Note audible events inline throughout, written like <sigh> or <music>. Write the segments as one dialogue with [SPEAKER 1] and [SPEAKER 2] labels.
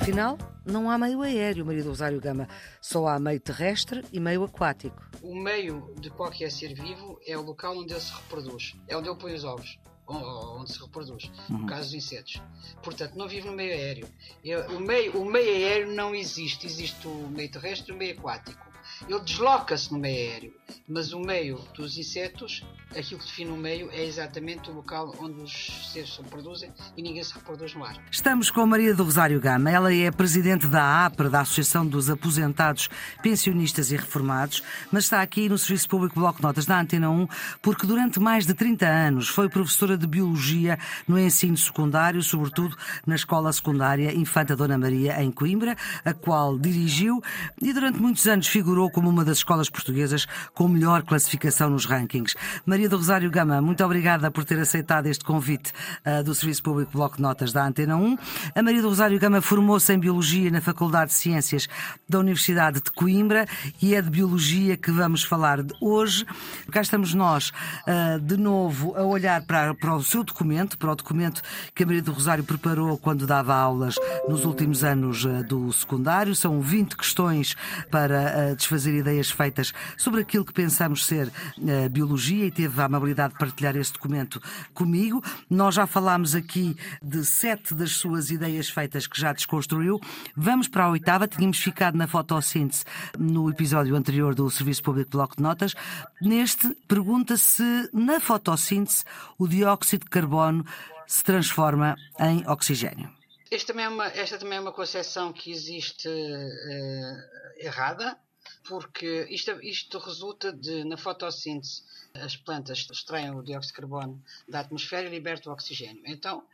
[SPEAKER 1] Afinal, não há meio aéreo, Maria do Rosário Gama. Só há meio terrestre e meio aquático.
[SPEAKER 2] O meio de qualquer ser vivo é o local onde ele se reproduz. É onde ele põe os ovos. Onde se reproduz, uhum. no caso dos insetos. Portanto, não vive no meio aéreo. O meio, o meio aéreo não existe. Existe o meio terrestre e o meio aquático. Ele desloca-se no meio aéreo, mas o meio dos insetos, aquilo que define o meio, é exatamente o local onde os seres se reproduzem e ninguém se reproduz no ar.
[SPEAKER 1] Estamos com Maria do Rosário Gama. Ela é presidente da APRA, da Associação dos Aposentados, Pensionistas e Reformados, mas está aqui no Serviço Público Bloco Notas da Antena 1 porque durante mais de 30 anos foi professora de Biologia no ensino secundário, sobretudo na Escola Secundária Infanta Dona Maria, em Coimbra, a qual dirigiu e durante muitos anos figurou como uma das escolas portuguesas com melhor classificação nos rankings. Maria do Rosário Gama, muito obrigada por ter aceitado este convite uh, do Serviço Público Bloco de Notas da Antena 1. A Maria do Rosário Gama formou-se em Biologia na Faculdade de Ciências da Universidade de Coimbra e é de Biologia que vamos falar hoje. Cá estamos nós, uh, de novo, a olhar para, para o seu documento, para o documento que a Maria do Rosário preparou quando dava aulas nos últimos anos uh, do secundário. São 20 questões para desfazer fazer ideias feitas sobre aquilo que pensamos ser uh, biologia e teve a amabilidade de partilhar este documento comigo. Nós já falámos aqui de sete das suas ideias feitas que já desconstruiu. Vamos para a oitava. Tínhamos ficado na fotossíntese no episódio anterior do Serviço Público Bloco de Notas. Neste, pergunta se na fotossíntese o dióxido de carbono se transforma em oxigênio.
[SPEAKER 2] Também é uma, esta também é uma concepção que existe uh, errada porque isto, isto resulta de, na fotossíntese, as plantas extraem o dióxido de carbono da atmosfera e libertam o oxigênio. Então,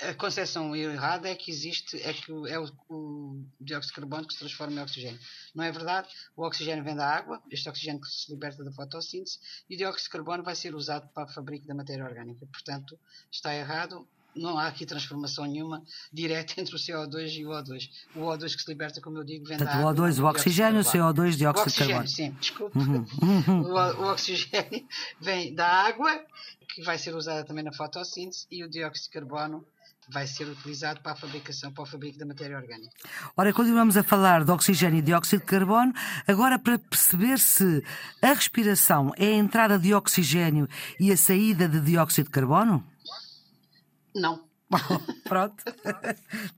[SPEAKER 2] a concepção errada é que existe, é que é o, o, dióxido de carbono que se transforma em oxigênio. Não é verdade. O oxigênio vem da água, este oxigênio que se liberta da fotossíntese, e o dióxido de carbono vai ser usado para a fabrico da matéria orgânica. Portanto, está errado não há aqui transformação nenhuma direta <laughs> entre o CO2 e o O2. O O2 que se liberta, como eu digo, vem
[SPEAKER 1] Portanto,
[SPEAKER 2] da
[SPEAKER 1] o O2, o oxigênio, o CO2, dióxido de carbono.
[SPEAKER 2] Sim, desculpe. Uhum. <laughs> Uhum. O, o, oxigênio vem da água, que vai ser usada também na fotossíntese, e o dióxido de carbono vai ser utilizado para a fabricação, para o fabrico da matéria orgânica.
[SPEAKER 1] Ora, continuamos a falar de oxigênio e dióxido de carbono, agora para perceber se a respiração é a entrada de oxigênio e a saída de dióxido de carbono?
[SPEAKER 2] Não. <laughs>
[SPEAKER 1] Pronto.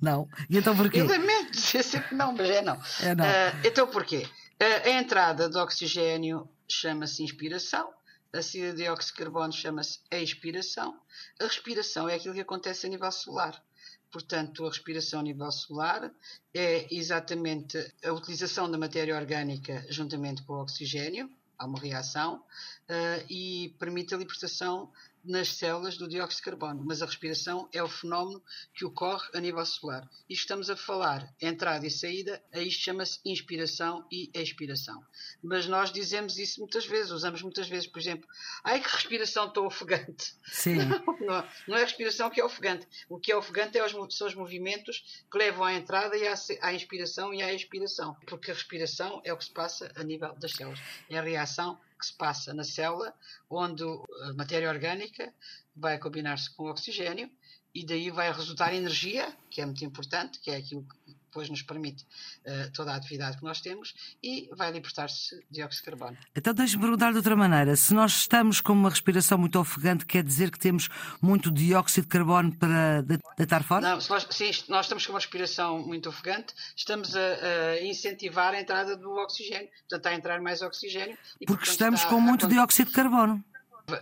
[SPEAKER 1] não. E então porquê?
[SPEAKER 2] Eu lamento dizer sempre não, mas é não. É não. Uh, então porquê? Uh, a entrada de oxigênio chama-se inspiração, a saída de dióxido de carbono chama-se expiração. A respiração é aquilo que acontece a nível solar. Portanto, a respiração a nível solar é exatamente a utilização da matéria orgânica juntamente com o oxigênio, há uma reação, uh, e permite a libertação nas células do dióxido de carbono, mas a respiração é o fenómeno que ocorre a nível celular. E estamos a falar entrada e saída, a isto chama-se inspiração e expiração. Mas nós dizemos isso muitas vezes, usamos muitas vezes, por exemplo, ai que respiração tão ofegante.
[SPEAKER 1] Sim. <laughs>
[SPEAKER 2] Não, não, é a respiração que é ofegante. O que é ofegante é os, são os movimentos que levam à entrada e à, à inspiração e à expiração. Porque a respiração é o que se passa a nível das células. É a reação que se passa na célula, onde a matéria orgânica vai combinar-se com o oxigênio e daí vai resultar energia, que é muito importante, que é aquilo depois nos permite uh, toda a atividade que nós temos e vai libertar-se dióxido de carbono.
[SPEAKER 1] Então deixe-me perguntar de outra maneira. Se nós estamos com uma respiração muito ofegante, quer dizer que temos muito dióxido de carbono para deitar fora?
[SPEAKER 2] Não, nós, sim, nós estamos com uma respiração muito ofegante, estamos a, a, incentivar a entrada do oxigênio, portanto está a entrar mais oxigênio.
[SPEAKER 1] E, Porque portanto, estamos com muito a... dióxido de carbono.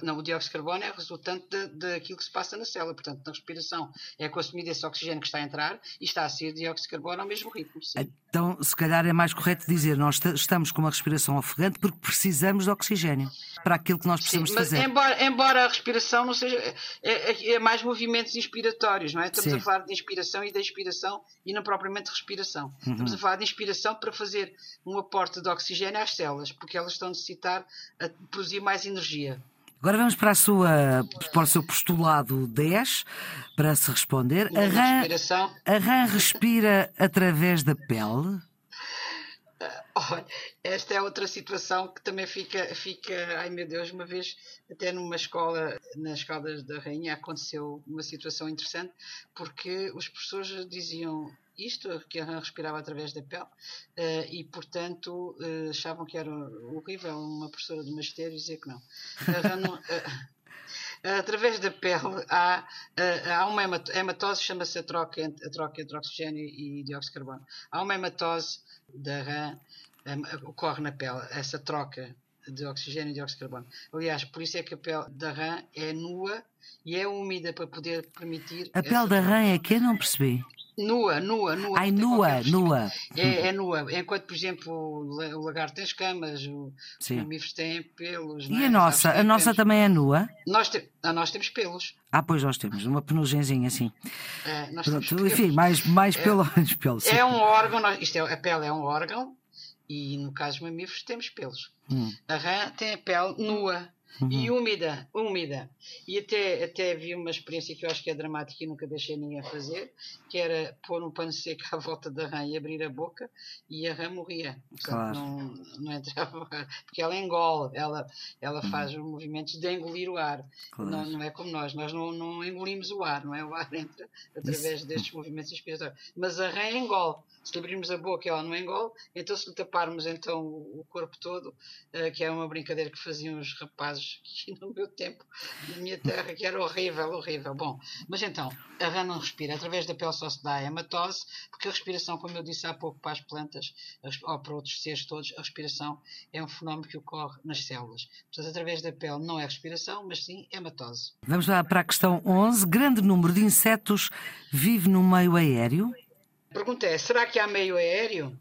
[SPEAKER 2] Não, o dióxido de carbono é resultante daquilo que se passa na célula. Portanto, na respiração é consumido esse oxigênio que está a entrar e está a sair dióxido de carbono ao mesmo ritmo. Sim.
[SPEAKER 1] Então, se calhar é mais correto dizer nós estamos com uma respiração ofegante porque precisamos de oxigênio para aquilo que nós precisamos
[SPEAKER 2] sim, mas
[SPEAKER 1] fazer.
[SPEAKER 2] Embora, embora a respiração não seja. É, é, é, mais movimentos inspiratórios, não é? Estamos sim. a falar de inspiração e de expiração e não propriamente de respiração. Uhum. Estamos a falar de inspiração para fazer um aporte de oxigênio às células, porque elas estão a necessitar a produzir mais energia.
[SPEAKER 1] Agora vamos para, a sua, para o seu postulado 10 para se responder. A rã, a rã respira através da pele?
[SPEAKER 2] olha, esta é outra situação que também fica, fica, ai meu Deus, uma vez até numa escola, nas escolas da Rainha, aconteceu uma situação interessante, porque os professores diziam isto, que a rã respirava através da pele, uh, e portanto uh, achavam que era horrível uma professora de magistério dizer que não. Através da pele há, há uma hematose, chama-se a troca, entre, a troca entre oxigênio e dióxido de carbono. Há uma hematose da rã, ocorre na pele, essa troca de oxigênio e dióxido de carbono. Aliás, por isso é que a pele da rã é nua e é úmida para poder permitir.
[SPEAKER 1] A pele da rã é que eu não percebi.
[SPEAKER 2] Nua, nua, nua.
[SPEAKER 1] Ai, nua, nua.
[SPEAKER 2] É, é, nua. Enquanto, por exemplo, o lagarto tem escamas, os mamíferos têm pelos.
[SPEAKER 1] E é? a nossa? A nossa pelos. também é nua?
[SPEAKER 2] Nós, te... ah, nós temos pelos.
[SPEAKER 1] Ah, pois nós temos, uma penugenzinha assim. É, Pronto, enfim, mais, mais é, pelo, <laughs> pelo.
[SPEAKER 2] É um órgão, isto é, a pele é um órgão e no caso dos mamíferos temos pelos. Hum. A rã tem a pele nua uhum. e úmida, úmida. E até, até vi uma experiência que eu acho que é dramática e nunca deixei ninguém fazer, que era pôr um pano seco à volta da rã e abrir a boca e a rã morria. Portanto, claro. não, não entrava porque ela engole, ela, ela uhum. faz os movimentos de engolir o ar. Claro. Não, não é como nós, nós não, não engolimos o ar, não é? O ar entra através Isso. destes movimentos inspiratórios. Mas a rã engole. Se abrirmos a boca ela não engole, então se lhe taparmos então o corpo todo, uh, que é uma brincadeira que faziam os rapazes <laughs> no meu tempo, na minha terra, que era horrível, horrível. Bom, mas então, a rã não respira, através da pele só se dá a hematose, porque a respiração, como eu disse há pouco para as plantas, ou para outros seres todos, a respiração é um fenómeno que ocorre nas células. Portanto, através da pele não é respiração, mas sim hematose.
[SPEAKER 1] Vamos lá para a questão 11. Grande número de insetos vive no meio aéreo?
[SPEAKER 2] A pergunta é: será que há meio aéreo?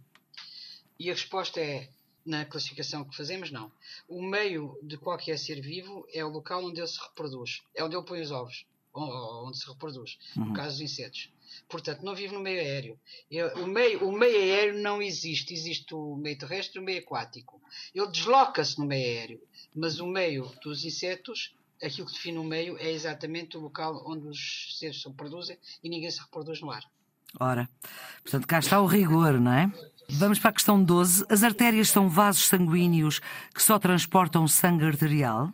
[SPEAKER 2] E a resposta é: na classificação que fazemos, não. O meio de qualquer ser vivo é o local onde ele se reproduz. É onde ele põe os ovos, onde se reproduz. Uhum. No caso dos insetos. Portanto, não vive no meio aéreo. O meio, o meio aéreo não existe. Existe o meio terrestre e o meio aquático. Ele desloca-se no meio aéreo. Mas o meio dos insetos, aquilo que define o meio, é exatamente o local onde os seres se reproduzem e ninguém se reproduz no ar.
[SPEAKER 1] Ora, portanto, cá está o rigor, não é? Vamos para a questão 12. As artérias são vasos sanguíneos que só transportam sangue arterial?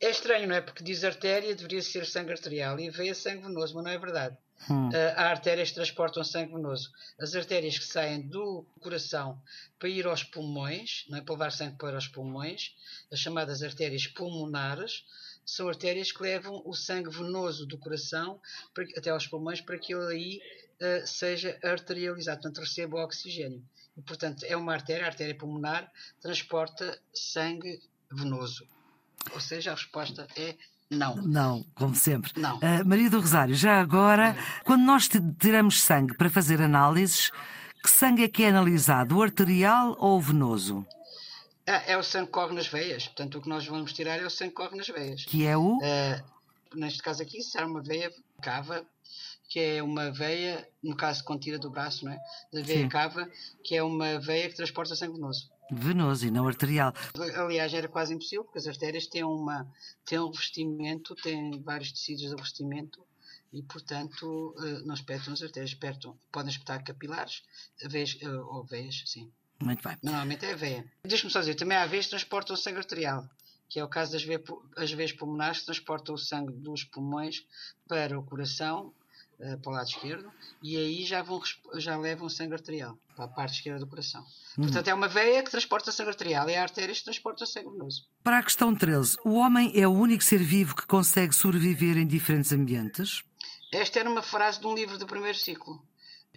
[SPEAKER 2] É estranho, não é? Porque diz artéria, deveria ser sangue arterial e veio sangue venoso, mas não é verdade. Hum. Uh, há artérias que transportam sangue venoso. As artérias que saem do coração para ir aos pulmões, não é? para levar sangue para os pulmões, as chamadas artérias pulmonares, são artérias que levam o sangue venoso do coração para, até aos pulmões para que ele aí uh, seja arterializado, portanto receba oxigênio. E, portanto, é uma artéria, a artéria pulmonar transporta sangue venoso. Ou seja, a resposta é não.
[SPEAKER 1] Não, como sempre.
[SPEAKER 2] Não.
[SPEAKER 1] Uh, Maria do Rosário, já agora, quando nós tiramos sangue para fazer análises, que sangue é que é analisado? O arterial ou o venoso?
[SPEAKER 2] É, é o sangue que corre nas veias. Portanto, o que nós vamos tirar é o sangue que corre nas veias.
[SPEAKER 1] Que é o?
[SPEAKER 2] Uh, neste caso aqui, se há uma veia cava, que é uma veia, no caso contida do braço, não é? Da veia Sim. cava, que é uma veia que transporta sangue venoso.
[SPEAKER 1] Venoso e não arterial.
[SPEAKER 2] Aliás, era quase impossível, porque as artérias têm, uma, têm um revestimento, têm vários tecidos de revestimento e, portanto, eh, não espetam as artérias, espetam, podem espetar capilares, veias, eh, ou veias, sim.
[SPEAKER 1] Muito bem.
[SPEAKER 2] Normalmente é a veia. Deixa-me só dizer, também há veias que transportam o sangue arterial, que é o caso das veias, as veias pulmonares que transportam o sangue dos pulmões para o coração, uh, para o lado esquerdo, e aí já, vão, já levam sangue arterial para a parte esquerda do coração. Uhum. Portanto, é uma veia que transporta sangue arterial e a artéria que transporta sangue venoso.
[SPEAKER 1] Para a questão 13, o homem é o único ser vivo que consegue sobreviver em diferentes ambientes?
[SPEAKER 2] Esta era uma frase de um livro do primeiro ciclo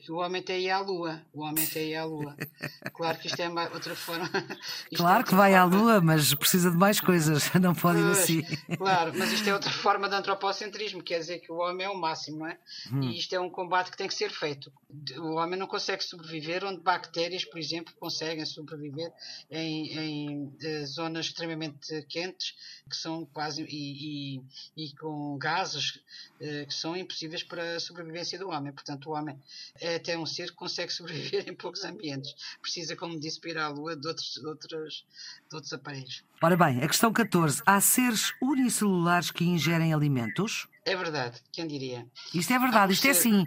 [SPEAKER 2] o homem tem ir à Lua. O homem tem ir à Lua. Claro que isto é outra forma. <laughs>
[SPEAKER 1] claro
[SPEAKER 2] é
[SPEAKER 1] que vai forma... à Lua, mas precisa de mais coisas, <laughs> não pode ir assim.
[SPEAKER 2] Claro, mas isto é outra <laughs> forma de antropocentrismo, quer dizer que o homem é o máximo, não é? Hum. E isto é um combate que tem que ser feito. O homem não consegue sobreviver onde bactérias, por exemplo, conseguem sobreviver em, em eh, zonas extremamente quentes, que são quase. e, e, e com gases eh, que são impossíveis para a sobrevivência do homem. Portanto, o homem é até um ser que consegue sobreviver em poucos ambientes. Precisa, como disse, para ir à Lua de outros, de outros, de outros aparelhos.
[SPEAKER 1] Ora bem, a questão 14. Há seres unicelulares que ingerem alimentos?
[SPEAKER 2] É verdade, quem diria?
[SPEAKER 1] Isto é verdade, isto é sim.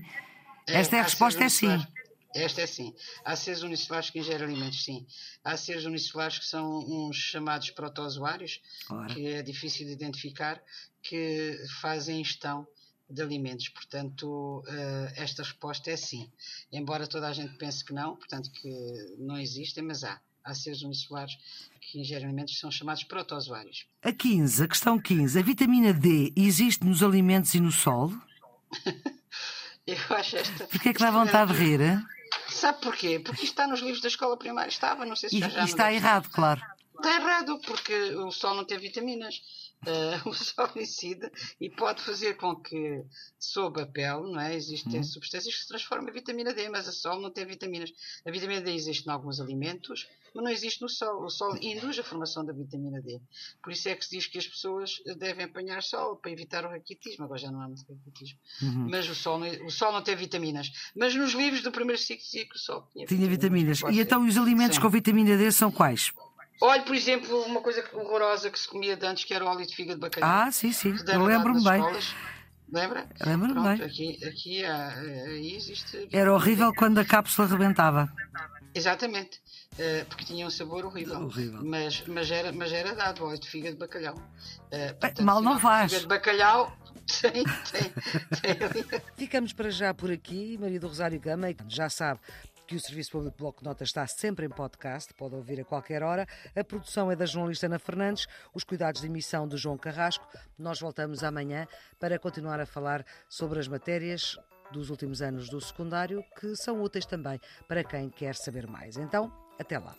[SPEAKER 1] É, Esta é a resposta, é sim.
[SPEAKER 2] Esta é sim. Há seres unicelulares que ingerem alimentos, sim. Há seres unicelulares que são uns chamados protozoários, que é difícil de identificar, que fazem ingestão de alimentos. Portanto, uh, esta resposta é sim. Embora toda a gente pense que não, portanto, que não existem, mas há. Há seres unicelulares que ingerem alimentos que são chamados protozoários.
[SPEAKER 1] A 15, a questão 15. A vitamina D existe nos alimentos e no sol? <laughs>
[SPEAKER 2] Eu acho esta.
[SPEAKER 1] Porquê é que dá vontade de rir? Hein?
[SPEAKER 2] Sabe porquê? Porque isto está nos livros da escola primária. Estava, não sei se já, já
[SPEAKER 1] E está errado, claro.
[SPEAKER 2] Está errado, porque o sol não tem vitaminas. Uh, <laughs> o sol incide e pode fazer com que, sob a pele, não é? existem hum. substâncias que se transformam em vitamina D, mas o sol não tem vitaminas. A vitamina D existe em alguns alimentos, mas não existe no sol. O sol induz a formação da vitamina D. Por isso é que se diz que as pessoas devem apanhar sol para evitar o raquitismo. Agora já não há muito raquitismo. Uhum. Mas o sol, não, o sol não tem vitaminas. Mas nos livros do primeiro ciclo dizia que o sol tinha,
[SPEAKER 1] tinha vitaminas. vitaminas. E então os alimentos Sim. com vitamina D são quais?
[SPEAKER 2] Olha, por exemplo, uma coisa horrorosa que se comia de antes, que era o óleo de fígado de bacalhau.
[SPEAKER 1] Ah, sim, sim. Eu lembro-me bem. Escolas.
[SPEAKER 2] Lembra?
[SPEAKER 1] Lembro-me bem.
[SPEAKER 2] Aqui, aqui há, aí existe.
[SPEAKER 1] Era horrível quando a cápsula rebentava.
[SPEAKER 2] Exatamente. Uh, porque tinha um sabor horrível.
[SPEAKER 1] horrível.
[SPEAKER 2] Mas, mas, era, mas era dado óleo de fígado de bacalhau. Uh,
[SPEAKER 1] portanto, Mal não faz.
[SPEAKER 2] Fígado de bacalhau <laughs> tem, tem, tem.
[SPEAKER 1] Ficamos para já por aqui. Maria do Rosário Gama, já sabe, que o Serviço Público Bloco de Notas está sempre em podcast, pode ouvir a qualquer hora. A produção é da jornalista Ana Fernandes, os cuidados de emissão do João Carrasco. Nós voltamos amanhã para continuar a falar sobre as matérias dos últimos anos do secundário que são úteis também para quem quer saber mais. Então, até lá.